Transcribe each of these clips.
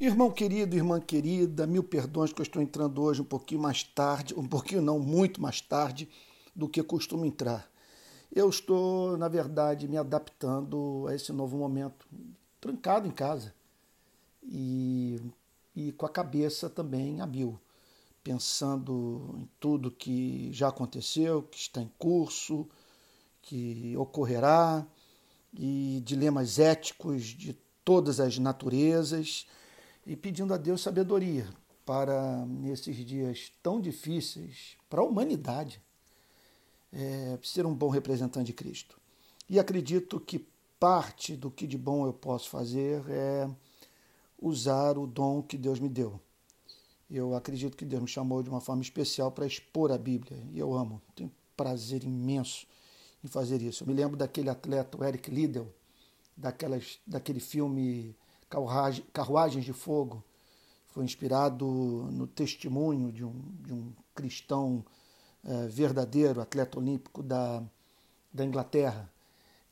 Irmão querido, irmã querida, mil perdões que eu estou entrando hoje um pouquinho mais tarde, um pouquinho não, muito mais tarde do que costumo entrar. Eu estou, na verdade, me adaptando a esse novo momento, trancado em casa e, e com a cabeça também a mil, pensando em tudo que já aconteceu, que está em curso, que ocorrerá, e dilemas éticos de todas as naturezas e pedindo a Deus sabedoria para, nesses dias tão difíceis para a humanidade, é, ser um bom representante de Cristo. E acredito que parte do que de bom eu posso fazer é usar o dom que Deus me deu. Eu acredito que Deus me chamou de uma forma especial para expor a Bíblia, e eu amo, tenho prazer imenso em fazer isso. Eu me lembro daquele atleta, o Eric Liddell, daquelas, daquele filme Carruagens de Fogo. Foi inspirado no testemunho de um, de um cristão é, verdadeiro, atleta olímpico da, da Inglaterra.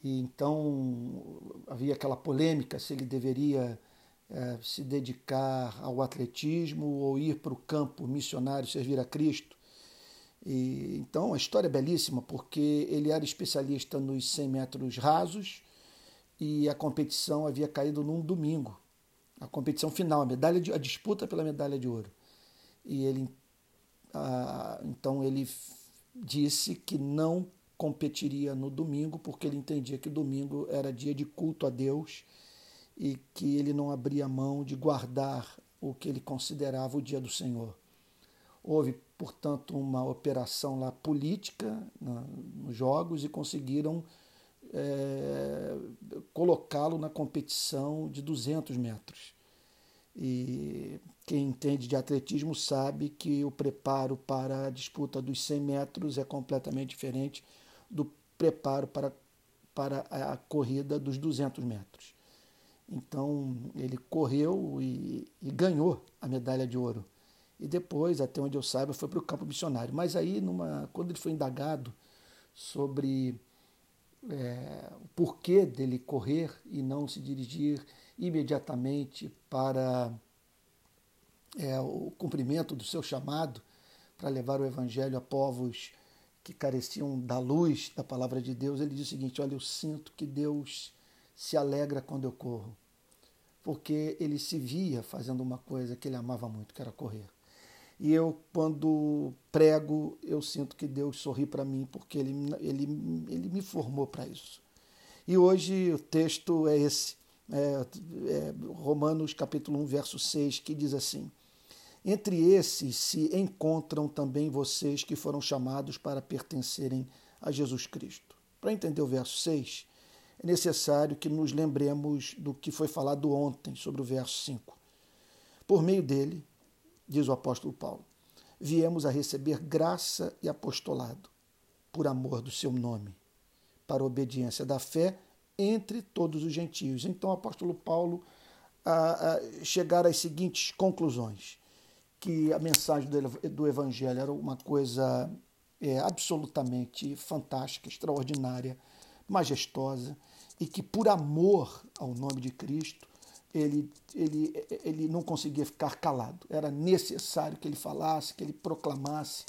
E então havia aquela polêmica se ele deveria é, se dedicar ao atletismo ou ir para o campo missionário servir a Cristo. E, então a história é belíssima porque ele era especialista nos 100 metros rasos e a competição havia caído num domingo. A competição final, a medalha de, a disputa pela medalha de ouro. E ele ah, então ele disse que não competiria no domingo porque ele entendia que domingo era dia de culto a Deus e que ele não abria mão de guardar o que ele considerava o dia do Senhor. Houve, portanto, uma operação lá política na, nos jogos e conseguiram é, colocá-lo na competição de 200 metros. E quem entende de atletismo sabe que o preparo para a disputa dos 100 metros é completamente diferente do preparo para, para a corrida dos 200 metros. Então ele correu e, e ganhou a medalha de ouro. E depois, até onde eu saiba, foi para o campo missionário. Mas aí, numa, quando ele foi indagado sobre é, o porquê dele correr e não se dirigir imediatamente para é, o cumprimento do seu chamado para levar o evangelho a povos que careciam da luz da palavra de Deus, ele diz o seguinte: Olha, eu sinto que Deus se alegra quando eu corro, porque ele se via fazendo uma coisa que ele amava muito, que era correr. E eu, quando prego, eu sinto que Deus sorri para mim, porque ele, ele, ele me formou para isso. E hoje o texto é esse, é, é Romanos capítulo 1, verso 6, que diz assim: Entre esses se encontram também vocês que foram chamados para pertencerem a Jesus Cristo. Para entender o verso 6, é necessário que nos lembremos do que foi falado ontem sobre o verso 5. Por meio dele, diz o apóstolo Paulo, viemos a receber graça e apostolado por amor do seu nome, para a obediência da fé entre todos os gentios. Então, o apóstolo Paulo a, a chegar às seguintes conclusões: que a mensagem do, do evangelho era uma coisa é, absolutamente fantástica, extraordinária, majestosa, e que por amor ao nome de Cristo ele, ele, ele não conseguia ficar calado. Era necessário que ele falasse, que ele proclamasse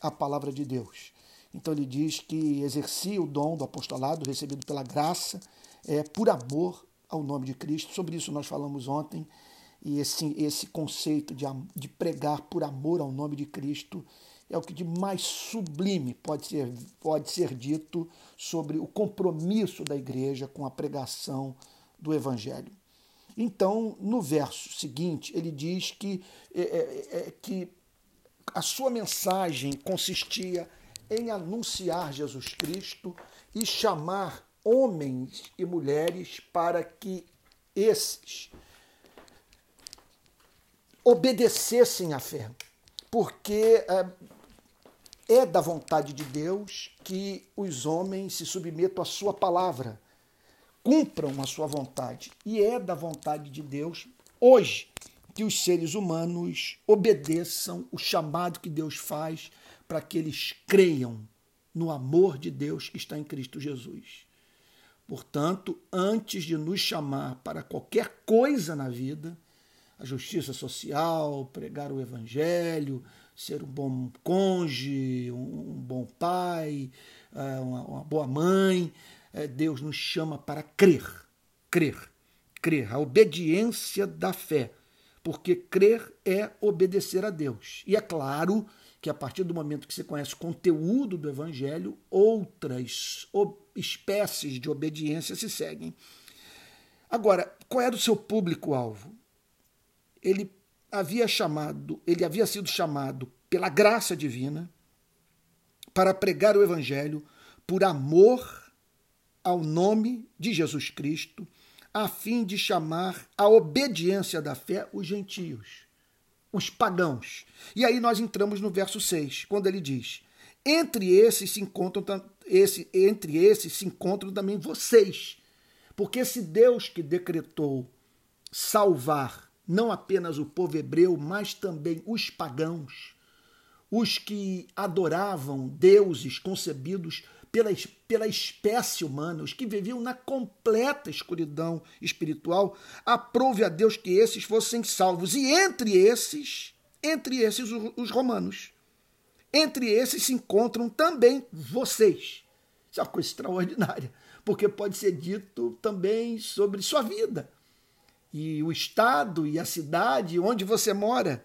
a palavra de Deus. Então ele diz que exercia o dom do apostolado recebido pela graça, é, por amor ao nome de Cristo. Sobre isso nós falamos ontem, e esse, esse conceito de, de pregar por amor ao nome de Cristo é o que de mais sublime pode ser, pode ser dito sobre o compromisso da igreja com a pregação do Evangelho. Então, no verso seguinte, ele diz que, é, é, é, que a sua mensagem consistia em anunciar Jesus Cristo e chamar homens e mulheres para que esses obedecessem à fé, porque é, é da vontade de Deus que os homens se submetam à sua palavra cumpram a sua vontade. E é da vontade de Deus hoje que os seres humanos obedeçam o chamado que Deus faz para que eles creiam no amor de Deus que está em Cristo Jesus. Portanto, antes de nos chamar para qualquer coisa na vida, a justiça social, pregar o evangelho, ser um bom cônjuge, um, bom pai, é, uma, boa mãe. É, Deus nos chama para crer, crer, crer, a obediência da fé, porque crer é obedecer a Deus. E é claro que a partir do momento que você conhece o conteúdo do evangelho, outras espécies de obediência se seguem. Agora, qual era o seu público-alvo? Ele havia chamado, ele havia sido chamado pela graça divina para pregar o evangelho por amor ao nome de Jesus Cristo, a fim de chamar a obediência da fé os gentios, os pagãos. E aí nós entramos no verso 6, quando ele diz: "Entre esses se encontram esse, entre esses se encontram também vocês, porque esse Deus que decretou salvar não apenas o povo hebreu, mas também os pagãos, os que adoravam deuses concebidos pela, pela espécie humana, os que viviam na completa escuridão espiritual, aprove a Deus que esses fossem salvos. E entre esses, entre esses, os romanos. Entre esses se encontram também vocês. Isso é uma coisa extraordinária, porque pode ser dito também sobre sua vida e o estado e a cidade onde você mora.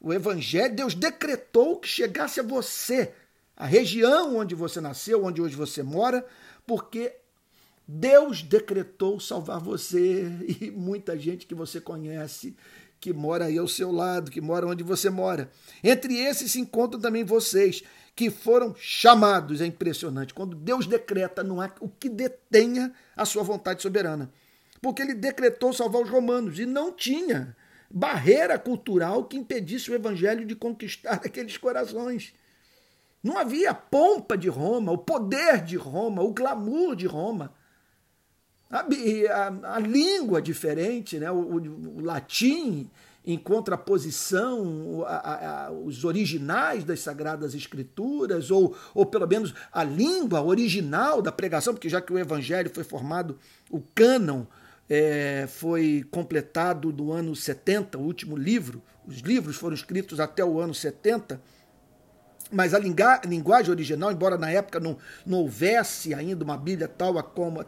O Evangelho, Deus decretou que chegasse a você, a região onde você nasceu, onde hoje você mora, porque Deus decretou salvar você e muita gente que você conhece que mora aí ao seu lado, que mora onde você mora. Entre esses se encontram também vocês, que foram chamados. É impressionante. Quando Deus decreta, não há o que detenha a sua vontade soberana porque ele decretou salvar os romanos e não tinha barreira cultural que impedisse o evangelho de conquistar aqueles corações. Não havia pompa de Roma, o poder de Roma, o glamour de Roma. A, a, a língua diferente, né? o, o, o latim em contraposição aos originais das Sagradas Escrituras, ou, ou pelo menos a língua original da pregação, porque já que o Evangelho foi formado, o cânon é, foi completado do ano 70, o último livro. Os livros foram escritos até o ano 70, mas a linguagem original, embora na época não, não houvesse ainda uma Bíblia tal como,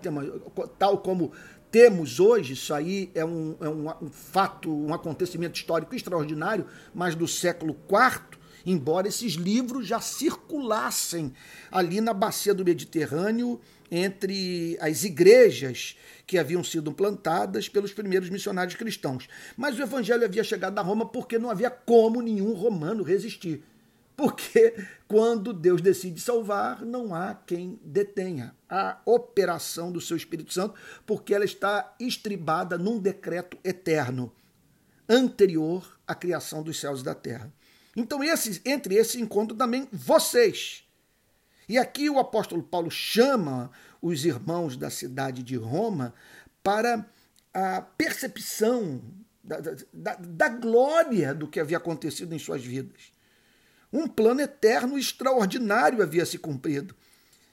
tal como temos hoje, isso aí é um, é um, um fato, um acontecimento histórico extraordinário, mas do século IV, embora esses livros já circulassem ali na bacia do Mediterrâneo entre as igrejas que haviam sido plantadas pelos primeiros missionários cristãos. Mas o evangelho havia chegado a Roma porque não havia como nenhum romano resistir. Porque quando Deus decide salvar, não há quem detenha a operação do seu Espírito Santo, porque ela está estribada num decreto eterno, anterior à criação dos céus e da terra. Então, esses, entre esses encontram também vocês. E aqui o apóstolo Paulo chama os irmãos da cidade de Roma para a percepção da, da, da glória do que havia acontecido em suas vidas. Um plano eterno extraordinário havia se cumprido.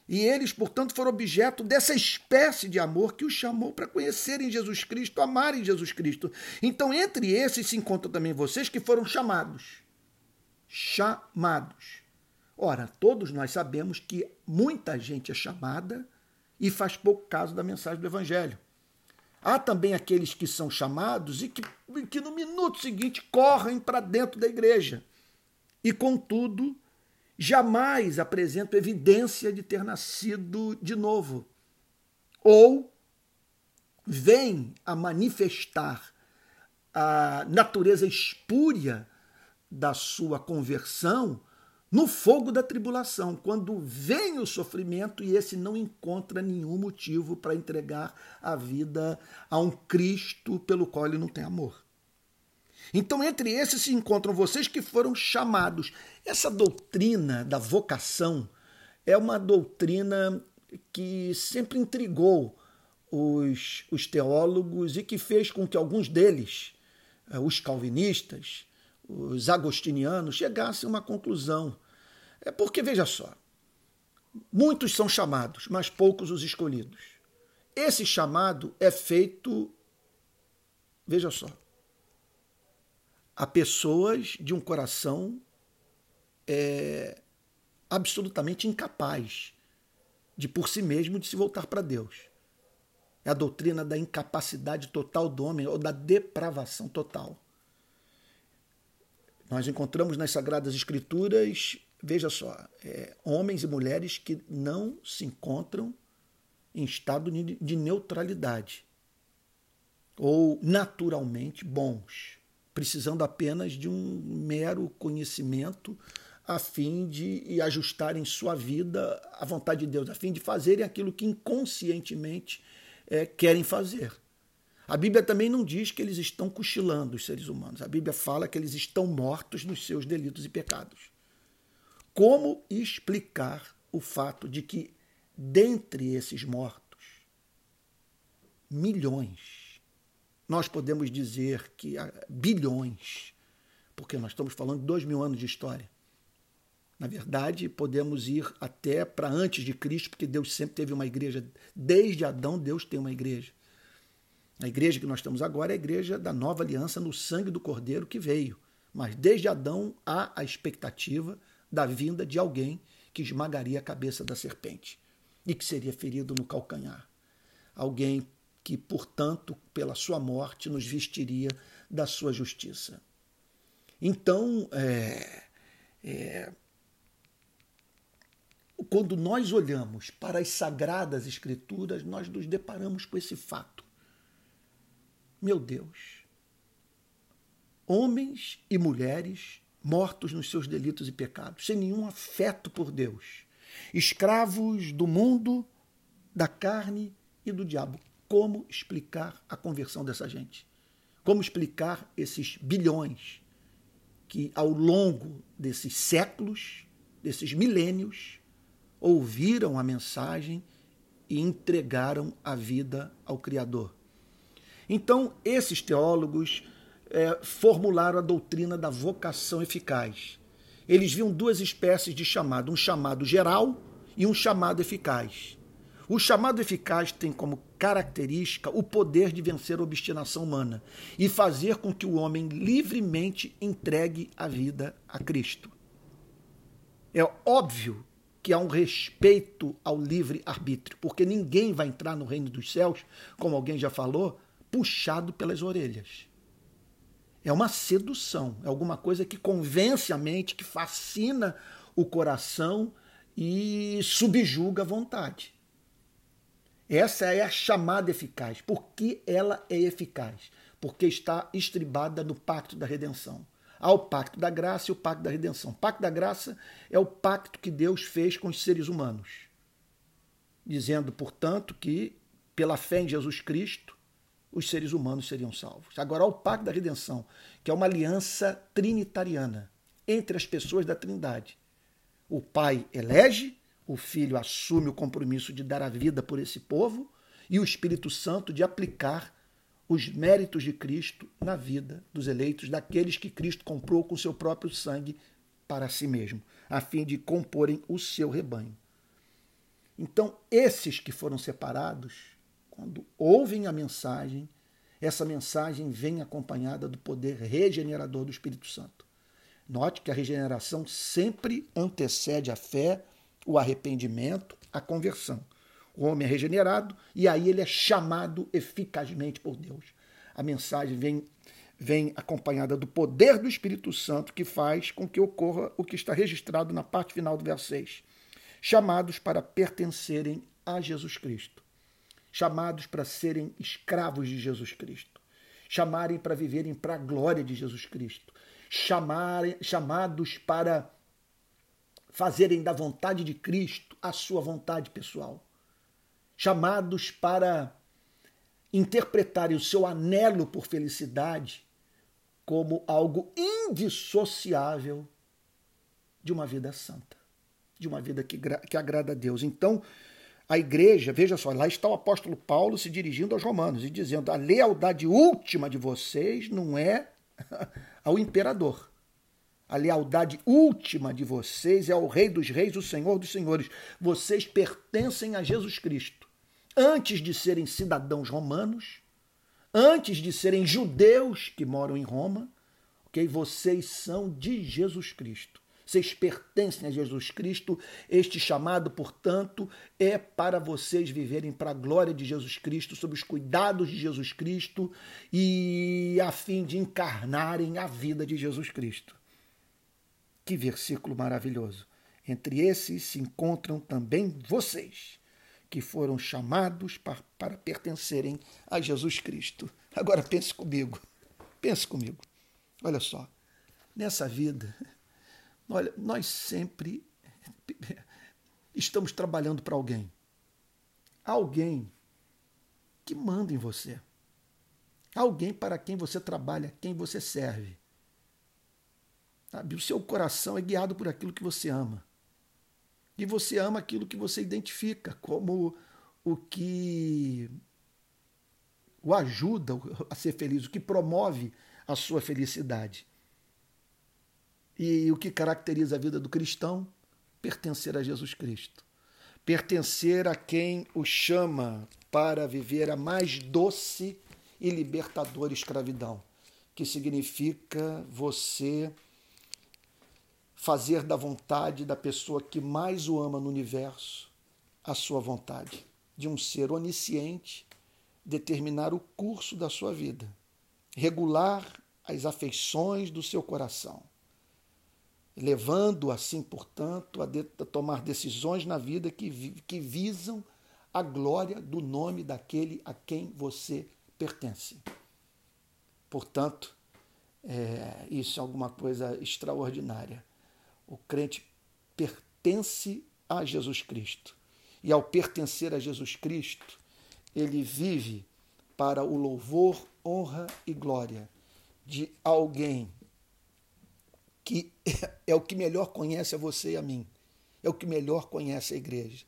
E eles, portanto, foram objeto dessa espécie de amor que os chamou para conhecerem Jesus Cristo, amarem Jesus Cristo. Então, entre esses se encontram também vocês que foram chamados chamados. Ora, todos nós sabemos que muita gente é chamada e faz pouco caso da mensagem do Evangelho. Há também aqueles que são chamados e que, que no minuto seguinte correm para dentro da igreja e, contudo, jamais apresentam evidência de ter nascido de novo. Ou vêm a manifestar a natureza espúria da sua conversão no fogo da tribulação, quando vem o sofrimento e esse não encontra nenhum motivo para entregar a vida a um Cristo pelo qual ele não tem amor. Então, entre esses se encontram vocês que foram chamados. Essa doutrina da vocação é uma doutrina que sempre intrigou os, os teólogos e que fez com que alguns deles, eh, os calvinistas, os agostinianos chegassem a uma conclusão. É porque, veja só, muitos são chamados, mas poucos os escolhidos. Esse chamado é feito, veja só, a pessoas de um coração é, absolutamente incapaz de por si mesmo de se voltar para Deus. É a doutrina da incapacidade total do homem ou da depravação total. Nós encontramos nas Sagradas Escrituras, veja só, é, homens e mulheres que não se encontram em estado de neutralidade ou naturalmente bons precisando apenas de um mero conhecimento a fim de ajustarem sua vida à vontade de Deus, a fim de fazerem aquilo que inconscientemente é, querem fazer. A Bíblia também não diz que eles estão cochilando, os seres humanos. A Bíblia fala que eles estão mortos nos seus delitos e pecados. Como explicar o fato de que, dentre esses mortos, milhões nós podemos dizer que há bilhões, porque nós estamos falando de dois mil anos de história. Na verdade, podemos ir até para antes de Cristo, porque Deus sempre teve uma igreja. Desde Adão, Deus tem uma igreja. A igreja que nós estamos agora é a igreja da nova aliança no sangue do Cordeiro que veio. Mas desde Adão há a expectativa da vinda de alguém que esmagaria a cabeça da serpente e que seria ferido no calcanhar. Alguém que, portanto, pela sua morte, nos vestiria da sua justiça. Então, é, é, quando nós olhamos para as sagradas escrituras, nós nos deparamos com esse fato. Meu Deus, homens e mulheres mortos nos seus delitos e pecados, sem nenhum afeto por Deus, escravos do mundo, da carne e do diabo como explicar a conversão dessa gente? Como explicar esses bilhões que, ao longo desses séculos, desses milênios, ouviram a mensagem e entregaram a vida ao Criador? Então, esses teólogos é, formularam a doutrina da vocação eficaz. Eles viam duas espécies de chamado, um chamado geral e um chamado eficaz. O chamado eficaz tem como característica o poder de vencer a obstinação humana e fazer com que o homem livremente entregue a vida a Cristo. É óbvio que há um respeito ao livre-arbítrio, porque ninguém vai entrar no reino dos céus, como alguém já falou, puxado pelas orelhas. É uma sedução, é alguma coisa que convence a mente, que fascina o coração e subjuga a vontade. Essa é a chamada eficaz. Por que ela é eficaz? Porque está estribada no pacto da redenção. Há o pacto da graça e o pacto da redenção. O pacto da graça é o pacto que Deus fez com os seres humanos, dizendo, portanto, que pela fé em Jesus Cristo, os seres humanos seriam salvos. Agora, há o pacto da redenção, que é uma aliança trinitariana entre as pessoas da Trindade. O Pai elege, o Filho assume o compromisso de dar a vida por esse povo e o Espírito Santo de aplicar os méritos de Cristo na vida dos eleitos, daqueles que Cristo comprou com seu próprio sangue para si mesmo, a fim de comporem o seu rebanho. Então, esses que foram separados, quando ouvem a mensagem, essa mensagem vem acompanhada do poder regenerador do Espírito Santo. Note que a regeneração sempre antecede a fé o arrependimento, a conversão. O homem é regenerado e aí ele é chamado eficazmente por Deus. A mensagem vem, vem acompanhada do poder do Espírito Santo que faz com que ocorra o que está registrado na parte final do verso 6. Chamados para pertencerem a Jesus Cristo. Chamados para serem escravos de Jesus Cristo. Chamarem para viverem para a glória de Jesus Cristo. Chamarem, chamados para fazerem da vontade de Cristo a sua vontade pessoal. Chamados para interpretarem o seu anelo por felicidade como algo indissociável de uma vida santa, de uma vida que, que agrada a Deus. Então, a igreja, veja só, lá está o apóstolo Paulo se dirigindo aos romanos e dizendo: a lealdade última de vocês não é ao imperador, a lealdade última de vocês é ao Rei dos Reis, o Senhor dos Senhores. Vocês pertencem a Jesus Cristo. Antes de serem cidadãos romanos, antes de serem judeus que moram em Roma, ok? Vocês são de Jesus Cristo. Vocês pertencem a Jesus Cristo. Este chamado, portanto, é para vocês viverem para a glória de Jesus Cristo, sob os cuidados de Jesus Cristo e a fim de encarnarem a vida de Jesus Cristo. Que versículo maravilhoso! Entre esses se encontram também vocês, que foram chamados para, para pertencerem a Jesus Cristo. Agora pense comigo, pense comigo. Olha só, nessa vida, olha, nós sempre estamos trabalhando para alguém. Alguém que manda em você. Alguém para quem você trabalha, quem você serve. Sabe? O seu coração é guiado por aquilo que você ama. E você ama aquilo que você identifica como o que o ajuda a ser feliz, o que promove a sua felicidade. E o que caracteriza a vida do cristão? Pertencer a Jesus Cristo. Pertencer a quem o chama para viver a mais doce e libertadora escravidão, que significa você fazer da vontade da pessoa que mais o ama no universo a sua vontade, de um ser onisciente determinar o curso da sua vida, regular as afeições do seu coração, levando assim, portanto, a, de, a tomar decisões na vida que, que visam a glória do nome daquele a quem você pertence. Portanto, é, isso é alguma coisa extraordinária. O crente pertence a Jesus Cristo. E ao pertencer a Jesus Cristo, ele vive para o louvor, honra e glória de alguém que é o que melhor conhece a você e a mim, é o que melhor conhece a igreja.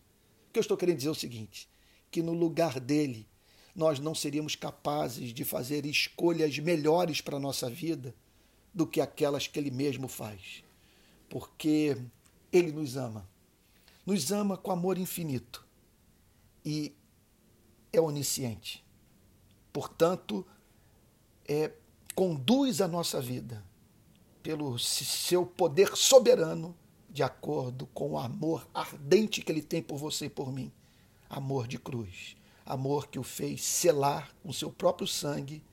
O que eu estou querendo dizer é o seguinte: que no lugar dele nós não seríamos capazes de fazer escolhas melhores para a nossa vida do que aquelas que ele mesmo faz porque Ele nos ama. Nos ama com amor infinito e é onisciente. Portanto, é, conduz a nossa vida pelo seu poder soberano, de acordo com o amor ardente que Ele tem por você e por mim. Amor de cruz. Amor que o fez selar com seu próprio sangue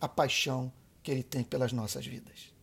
a paixão que Ele tem pelas nossas vidas.